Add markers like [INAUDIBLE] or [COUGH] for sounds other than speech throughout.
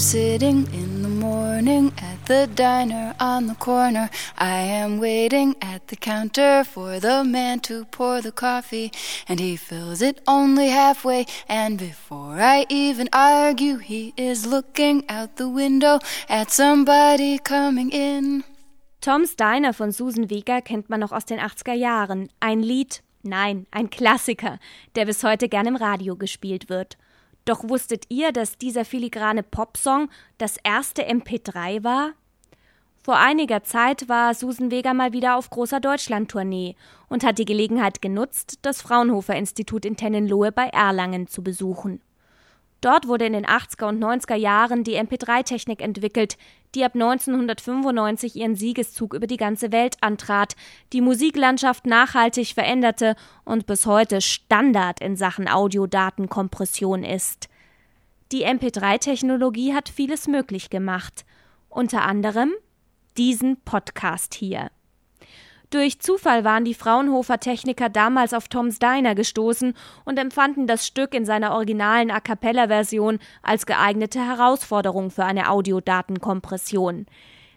Am sitting in the morning at the diner on the corner. I am waiting at the counter for the man to pour the coffee, and he fills it only halfway. And before I even argue, he is looking out the window at somebody coming in. Tom's Diner von Susan Vega kennt man noch aus den 80er Jahren. Ein Lied, nein, ein Klassiker, der bis heute gern im Radio gespielt wird. Doch wusstet ihr, dass dieser filigrane Popsong das erste MP3 war? Vor einiger Zeit war Susan Vega mal wieder auf großer Deutschlandtournee und hat die Gelegenheit genutzt, das Fraunhofer Institut in Tennenlohe bei Erlangen zu besuchen. Dort wurde in den 80er und 90er Jahren die MP3-Technik entwickelt, die ab 1995 ihren Siegeszug über die ganze Welt antrat, die Musiklandschaft nachhaltig veränderte und bis heute Standard in Sachen Audiodatenkompression ist. Die MP3-Technologie hat vieles möglich gemacht, unter anderem diesen Podcast hier. Durch Zufall waren die Fraunhofer Techniker damals auf Toms Diner gestoßen und empfanden das Stück in seiner originalen A cappella-Version als geeignete Herausforderung für eine Audiodatenkompression.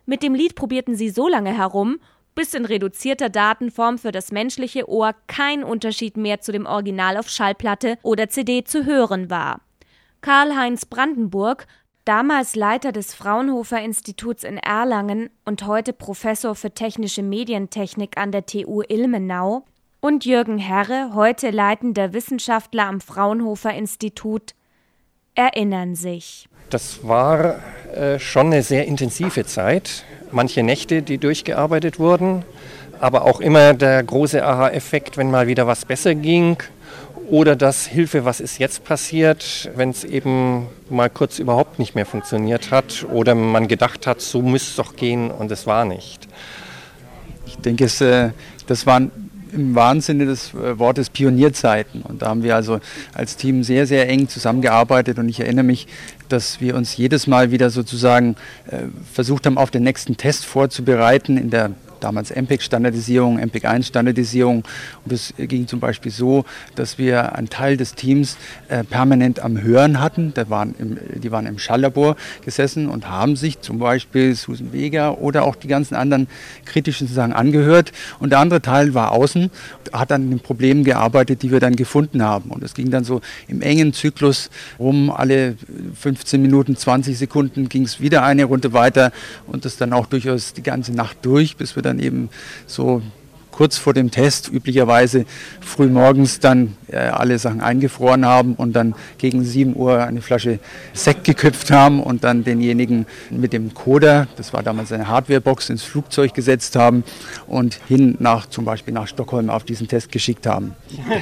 Mit dem Lied probierten sie so lange herum, bis in reduzierter Datenform für das menschliche Ohr kein Unterschied mehr zu dem Original auf Schallplatte oder CD zu hören war. Karl-Heinz Brandenburg damals Leiter des Fraunhofer Instituts in Erlangen und heute Professor für technische Medientechnik an der TU Ilmenau, und Jürgen Herre, heute leitender Wissenschaftler am Fraunhofer Institut, erinnern sich. Das war äh, schon eine sehr intensive Zeit. Manche Nächte, die durchgearbeitet wurden, aber auch immer der große Aha-Effekt, wenn mal wieder was besser ging oder das Hilfe, was ist jetzt passiert, wenn es eben mal kurz überhaupt nicht mehr funktioniert hat oder man gedacht hat, so müsste es doch gehen und es war nicht. Ich denke, es, äh, das waren im wahren Sinne des äh, Wortes Pionierzeiten. Und da haben wir also als Team sehr, sehr eng zusammengearbeitet. Und ich erinnere mich, dass wir uns jedes Mal wieder sozusagen äh, versucht haben, auf den nächsten Test vorzubereiten in der damals MPEG-Standardisierung, MPEG-1-Standardisierung. Und es ging zum Beispiel so, dass wir einen Teil des Teams äh, permanent am Hören hatten. Da waren im, die waren im Schalllabor gesessen und haben sich zum Beispiel Susan Vega oder auch die ganzen anderen kritischen Sachen angehört. Und der andere Teil war außen, hat an den Problemen gearbeitet, die wir dann gefunden haben. Und es ging dann so im engen Zyklus rum, alle 15 Minuten, 20 Sekunden ging es wieder eine Runde weiter und das dann auch durchaus die ganze Nacht durch, bis wir dann dann eben so kurz vor dem Test üblicherweise früh morgens dann äh, alle Sachen eingefroren haben und dann gegen 7 Uhr eine Flasche Sekt geköpft haben und dann denjenigen mit dem Coder, das war damals eine Hardwarebox, ins Flugzeug gesetzt haben und hin nach zum Beispiel nach Stockholm auf diesen Test geschickt haben. [LAUGHS]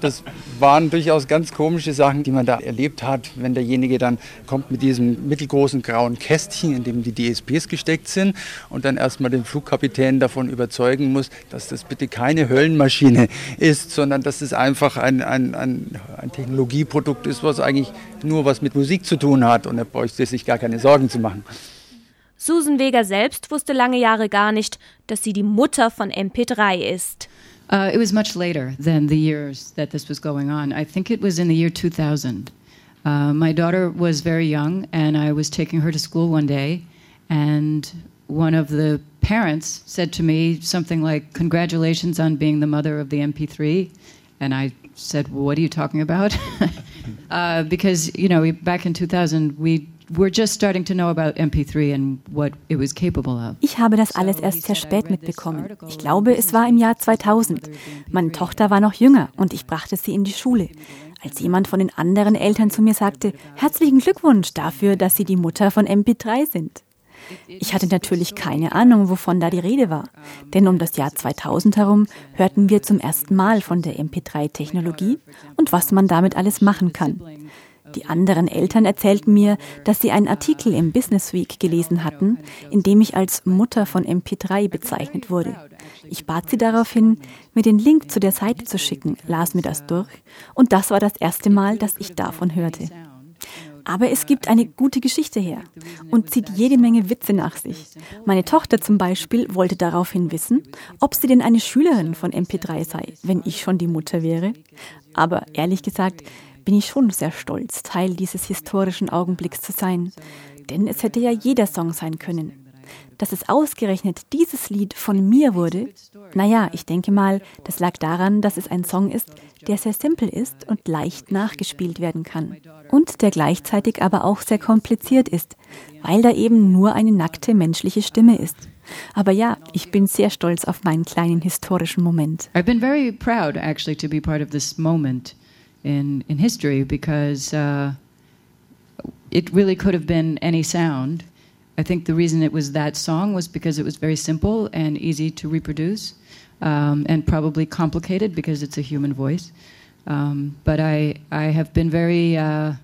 Das waren durchaus ganz komische Sachen, die man da erlebt hat, wenn derjenige dann kommt mit diesem mittelgroßen grauen Kästchen, in dem die DSPs gesteckt sind und dann erstmal den Flugkapitän davon überzeugen muss, dass das bitte keine Höllenmaschine ist, sondern dass es einfach ein, ein, ein, ein Technologieprodukt ist, was eigentlich nur was mit Musik zu tun hat und er bräuchte sich gar keine Sorgen zu machen. Susan Vega selbst wusste lange Jahre gar nicht, dass sie die Mutter von MP3 ist. Uh, it was much later than the years that this was going on. I think it was in the year 2000. Uh, my daughter was very young, and I was taking her to school one day, and one of the parents said to me something like, Congratulations on being the mother of the MP3. And I said, well, What are you talking about? [LAUGHS] uh, because, you know, back in 2000, we We're just starting to know about MP3 and what it was capable of. Ich habe das alles erst sehr spät mitbekommen. Ich glaube, es war im Jahr 2000. Meine Tochter war noch jünger und ich brachte sie in die Schule. Als jemand von den anderen Eltern zu mir sagte, herzlichen Glückwunsch dafür, dass Sie die Mutter von MP3 sind. Ich hatte natürlich keine Ahnung, wovon da die Rede war. Denn um das Jahr 2000 herum hörten wir zum ersten Mal von der MP3-Technologie und was man damit alles machen kann. Die anderen Eltern erzählten mir, dass sie einen Artikel im Business Week gelesen hatten, in dem ich als Mutter von MP3 bezeichnet wurde. Ich bat sie daraufhin, mir den Link zu der Seite zu schicken, las mir das durch und das war das erste Mal, dass ich davon hörte. Aber es gibt eine gute Geschichte her und zieht jede Menge Witze nach sich. Meine Tochter zum Beispiel wollte daraufhin wissen, ob sie denn eine Schülerin von MP3 sei, wenn ich schon die Mutter wäre. Aber ehrlich gesagt bin ich schon sehr stolz, Teil dieses historischen Augenblicks zu sein. Denn es hätte ja jeder Song sein können. Dass es ausgerechnet dieses Lied von mir wurde, naja, ich denke mal, das lag daran, dass es ein Song ist, der sehr simpel ist und leicht nachgespielt werden kann. Und der gleichzeitig aber auch sehr kompliziert ist, weil da eben nur eine nackte menschliche Stimme ist. Aber ja, ich bin sehr stolz auf meinen kleinen historischen Moment. I've been very proud actually to be part of this moment in in history because uh, it really could have been any sound. I think the reason it was that song was because it was very simple and easy to reproduce, um, and probably complicated because it's a human voice. Um, but I, I have been very, uh,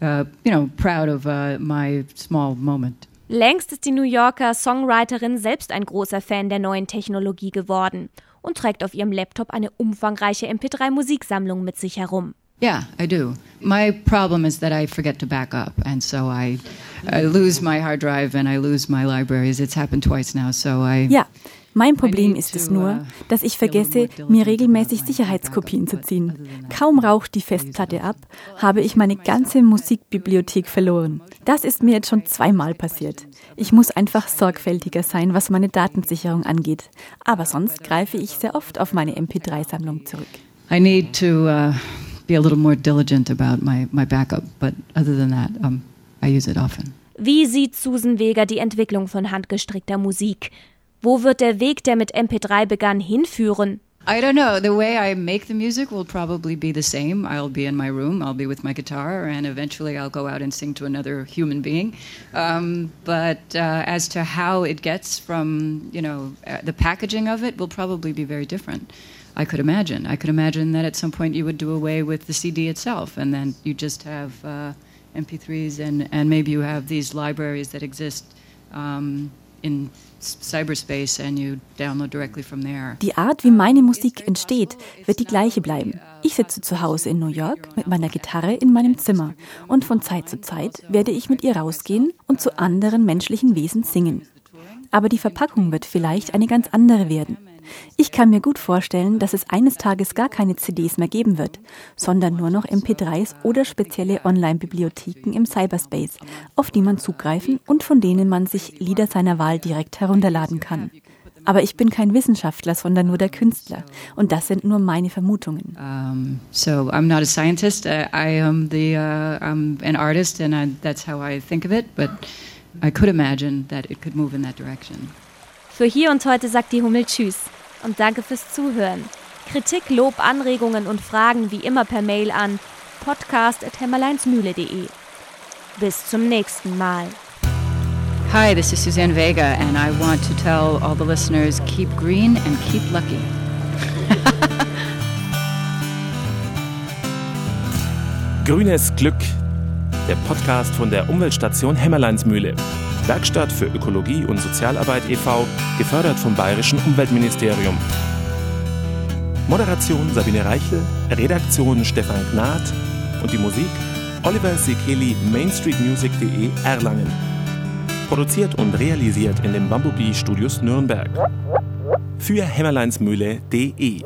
uh, you know, proud of uh, my small moment. Längst ist die New Yorker Songwriterin selbst ein großer Fan der neuen Technologie geworden und trägt auf ihrem Laptop eine umfangreiche MP3-Musiksammlung mit sich herum. Yeah, I do. My problem is that I forget to back up, and so I, I lose my hard drive and I lose my libraries. It's happened twice now, so I. Ja, mein Problem ist es nur, uh, dass ich vergesse, mir regelmäßig Sicherheitskopien zu ziehen. Kaum raucht die Festplatte ab, habe ich meine ganze Musikbibliothek verloren. Das ist mir jetzt schon zweimal passiert. Ich muss einfach sorgfältiger sein, was meine Datensicherung angeht. Aber sonst greife ich sehr oft auf meine MP3-Sammlung zurück. I need to uh, be a little more diligent about my, my backup, but other than that, um, I use it often. Wie sieht Susan Weger die Entwicklung von handgestrickter Musik? Wo wird der Weg, der mit MP3 begann, hinführen? I don't know. The way I make the music will probably be the same. I'll be in my room, I'll be with my guitar, and eventually I'll go out and sing to another human being. Um, but uh, as to how it gets from, you know, uh, the packaging of it will probably be very different. I could imagine. I could imagine that at some point you would do away with the CD itself, and then you just have uh, MP3s, and, and maybe you have these libraries that exist um, in cyberspace and you download directly from there. Die Art, wie meine Musik entsteht, wird die gleiche bleiben. Ich sitze zu Hause in New York mit meiner Gitarre in meinem Zimmer und von Zeit zu Zeit werde ich mit ihr rausgehen und zu anderen menschlichen Wesen singen. Aber die Verpackung wird vielleicht eine ganz andere werden. Ich kann mir gut vorstellen, dass es eines Tages gar keine CDs mehr geben wird, sondern nur noch MP3s oder spezielle Online-Bibliotheken im Cyberspace, auf die man zugreifen und von denen man sich Lieder seiner Wahl direkt herunterladen kann. Aber ich bin kein Wissenschaftler, sondern nur der Künstler. Und das sind nur meine Vermutungen. Um, so I'm not a scientist. Uh, I am the uh, I'm an artist, and I, that's how I think of it. But I could imagine that it could move in that direction. Für hier und heute sagt die Hummel Tschüss und danke fürs Zuhören. Kritik, Lob, Anregungen und Fragen wie immer per Mail an podcast.hämmerleinsmühle.de. Bis zum nächsten Mal. Hi, this is Suzanne Vega, and I want to tell all the listeners keep green and keep lucky. [LAUGHS] Grünes Glück, der Podcast von der Umweltstation Hämmerleinsmühle. Werkstatt für Ökologie und Sozialarbeit e.V., gefördert vom Bayerischen Umweltministerium. Moderation Sabine Reichel, Redaktion Stefan Gnad und die Musik Oliver Sekeli, mainstreetmusic.de Erlangen. Produziert und realisiert in den Bumblebee Studios Nürnberg. Für hämmerleinsmühle.de